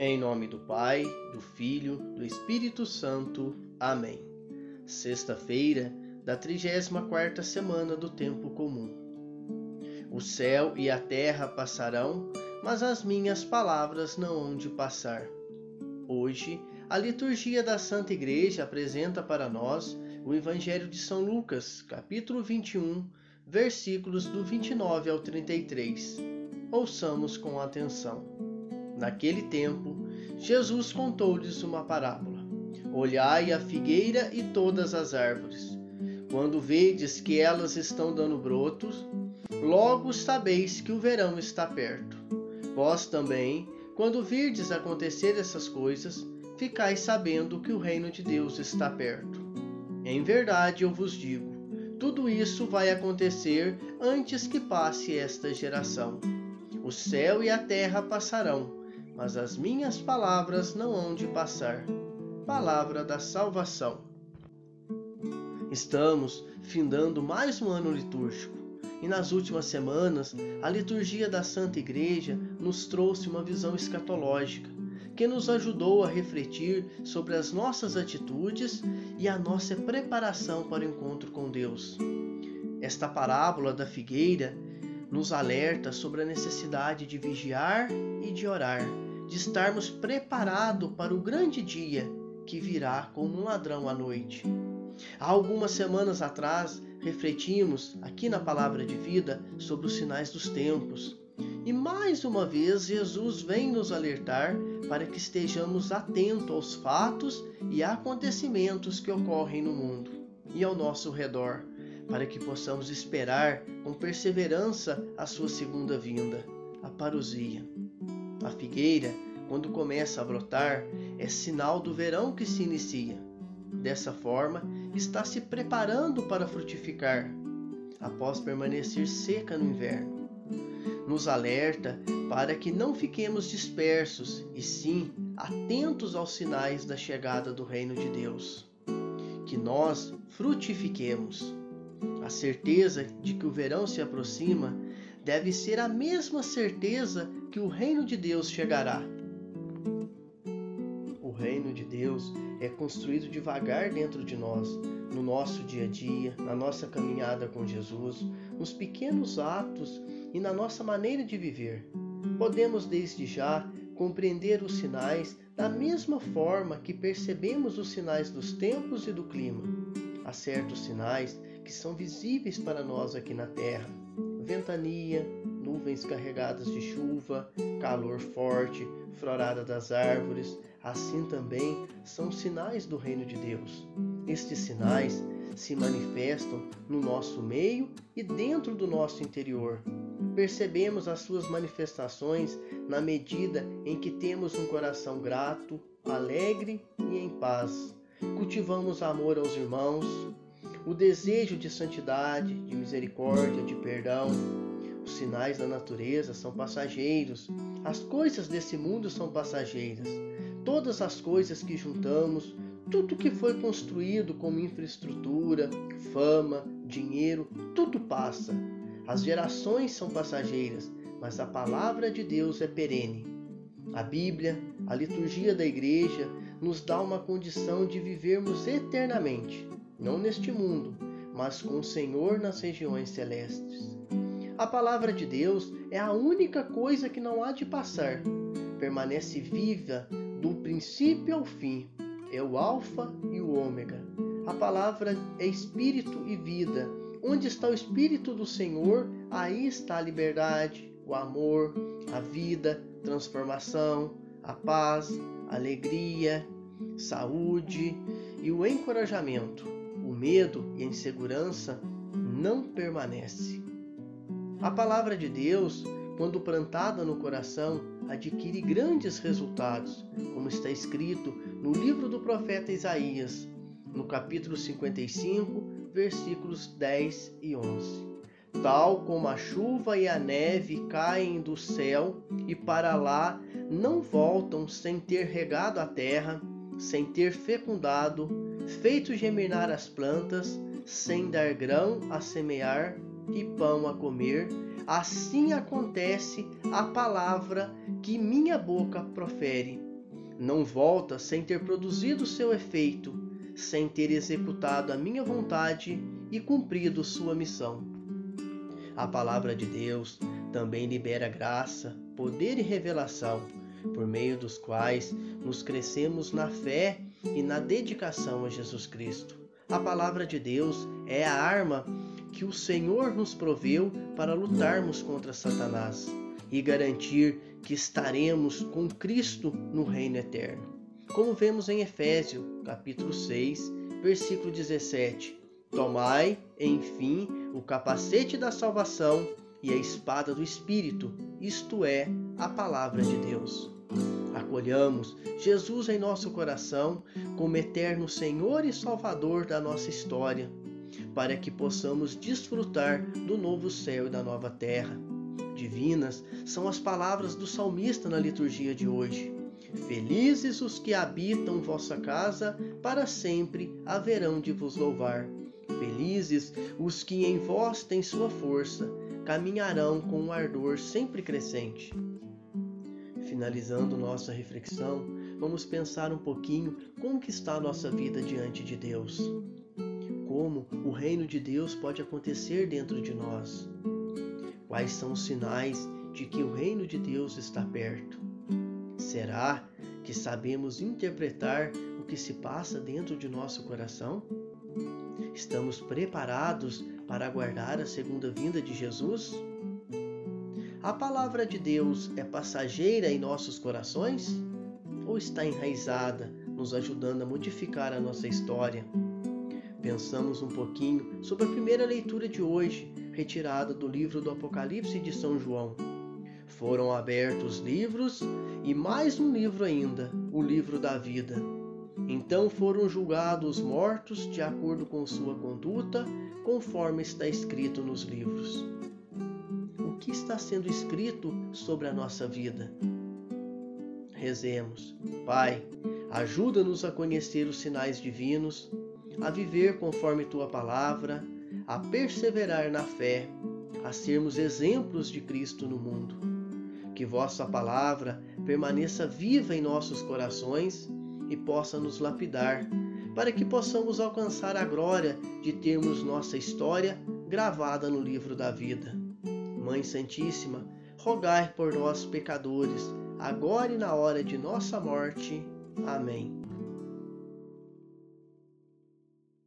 Em nome do Pai, do Filho, do Espírito Santo. Amém. Sexta-feira da 34ª semana do tempo comum. O céu e a terra passarão, mas as minhas palavras não hão de passar. Hoje, a liturgia da Santa Igreja apresenta para nós o Evangelho de São Lucas, capítulo 21, versículos do 29 ao 33. Ouçamos com atenção. Naquele tempo, Jesus contou-lhes uma parábola. Olhai a figueira e todas as árvores. Quando vedes que elas estão dando brotos, logo sabeis que o verão está perto. Vós também, quando virdes acontecer essas coisas, ficais sabendo que o reino de Deus está perto. Em verdade eu vos digo, tudo isso vai acontecer antes que passe esta geração. O céu e a terra passarão, mas as minhas palavras não hão de passar. Palavra da salvação. Estamos findando mais um ano litúrgico e nas últimas semanas a liturgia da Santa Igreja nos trouxe uma visão escatológica que nos ajudou a refletir sobre as nossas atitudes e a nossa preparação para o encontro com Deus. Esta parábola da figueira nos alerta sobre a necessidade de vigiar e de orar de estarmos preparados para o grande dia que virá como um ladrão à noite. Há algumas semanas atrás, refletimos aqui na Palavra de Vida sobre os sinais dos tempos. E mais uma vez, Jesus vem nos alertar para que estejamos atentos aos fatos e acontecimentos que ocorrem no mundo e ao nosso redor, para que possamos esperar com perseverança a sua segunda vinda, a parousia. A figueira, quando começa a brotar, é sinal do verão que se inicia. Dessa forma, está se preparando para frutificar, após permanecer seca no inverno. Nos alerta para que não fiquemos dispersos e sim atentos aos sinais da chegada do reino de Deus. Que nós frutifiquemos. A certeza de que o verão se aproxima deve ser a mesma certeza que o reino de Deus chegará. O reino de Deus é construído devagar dentro de nós, no nosso dia a dia, na nossa caminhada com Jesus, nos pequenos atos e na nossa maneira de viver. Podemos desde já compreender os sinais da mesma forma que percebemos os sinais dos tempos e do clima. Há certos sinais que são visíveis para nós aqui na Terra: ventania, nuvens carregadas de chuva, calor forte, florada das árvores, assim também são sinais do reino de Deus. Estes sinais se manifestam no nosso meio e dentro do nosso interior. Percebemos as suas manifestações na medida em que temos um coração grato, alegre e em paz. Cultivamos amor aos irmãos, o desejo de santidade, de misericórdia, de perdão, os sinais da natureza são passageiros. As coisas desse mundo são passageiras. Todas as coisas que juntamos, tudo que foi construído como infraestrutura, fama, dinheiro, tudo passa. As gerações são passageiras, mas a palavra de Deus é perene. A Bíblia, a liturgia da igreja, nos dá uma condição de vivermos eternamente, não neste mundo, mas com o Senhor nas regiões celestes. A palavra de Deus é a única coisa que não há de passar. Permanece viva do princípio ao fim. É o Alfa e o Ômega. A palavra é espírito e vida. Onde está o espírito do Senhor, aí está a liberdade, o amor, a vida, transformação, a paz, alegria, saúde e o encorajamento. O medo e a insegurança não permanece. A palavra de Deus, quando plantada no coração, adquire grandes resultados, como está escrito no livro do profeta Isaías, no capítulo 55, versículos 10 e 11. Tal como a chuva e a neve caem do céu e para lá não voltam sem ter regado a terra, sem ter fecundado, feito germinar as plantas, sem dar grão a semear, e pão a comer, assim acontece a palavra que minha boca profere. Não volta sem ter produzido seu efeito, sem ter executado a minha vontade e cumprido sua missão. A palavra de Deus também libera graça, poder e revelação, por meio dos quais nos crescemos na fé e na dedicação a Jesus Cristo. A palavra de Deus é a arma que o Senhor nos proveu para lutarmos contra Satanás e garantir que estaremos com Cristo no reino eterno. Como vemos em Efésios, capítulo 6, versículo 17: Tomai, enfim, o capacete da salvação e a espada do espírito, isto é, a palavra de Deus acolhamos Jesus em nosso coração como eterno Senhor e Salvador da nossa história, para que possamos desfrutar do novo céu e da nova terra. Divinas são as palavras do salmista na liturgia de hoje. Felizes os que habitam vossa casa, para sempre haverão de vos louvar. Felizes os que em vós têm sua força, caminharão com um ardor sempre crescente. Finalizando nossa reflexão, vamos pensar um pouquinho como que está a nossa vida diante de Deus. Como o reino de Deus pode acontecer dentro de nós? Quais são os sinais de que o reino de Deus está perto? Será que sabemos interpretar o que se passa dentro de nosso coração? Estamos preparados para aguardar a segunda vinda de Jesus? A palavra de Deus é passageira em nossos corações ou está enraizada, nos ajudando a modificar a nossa história? Pensamos um pouquinho sobre a primeira leitura de hoje, retirada do livro do Apocalipse de São João. Foram abertos livros e mais um livro ainda, o livro da vida. Então foram julgados os mortos de acordo com sua conduta, conforme está escrito nos livros que está sendo escrito sobre a nossa vida. Rezemos. Pai, ajuda-nos a conhecer os sinais divinos, a viver conforme tua palavra, a perseverar na fé, a sermos exemplos de Cristo no mundo. Que vossa palavra permaneça viva em nossos corações e possa nos lapidar, para que possamos alcançar a glória de termos nossa história gravada no livro da vida. Mãe Santíssima, rogai por nós, pecadores, agora e na hora de nossa morte. Amém.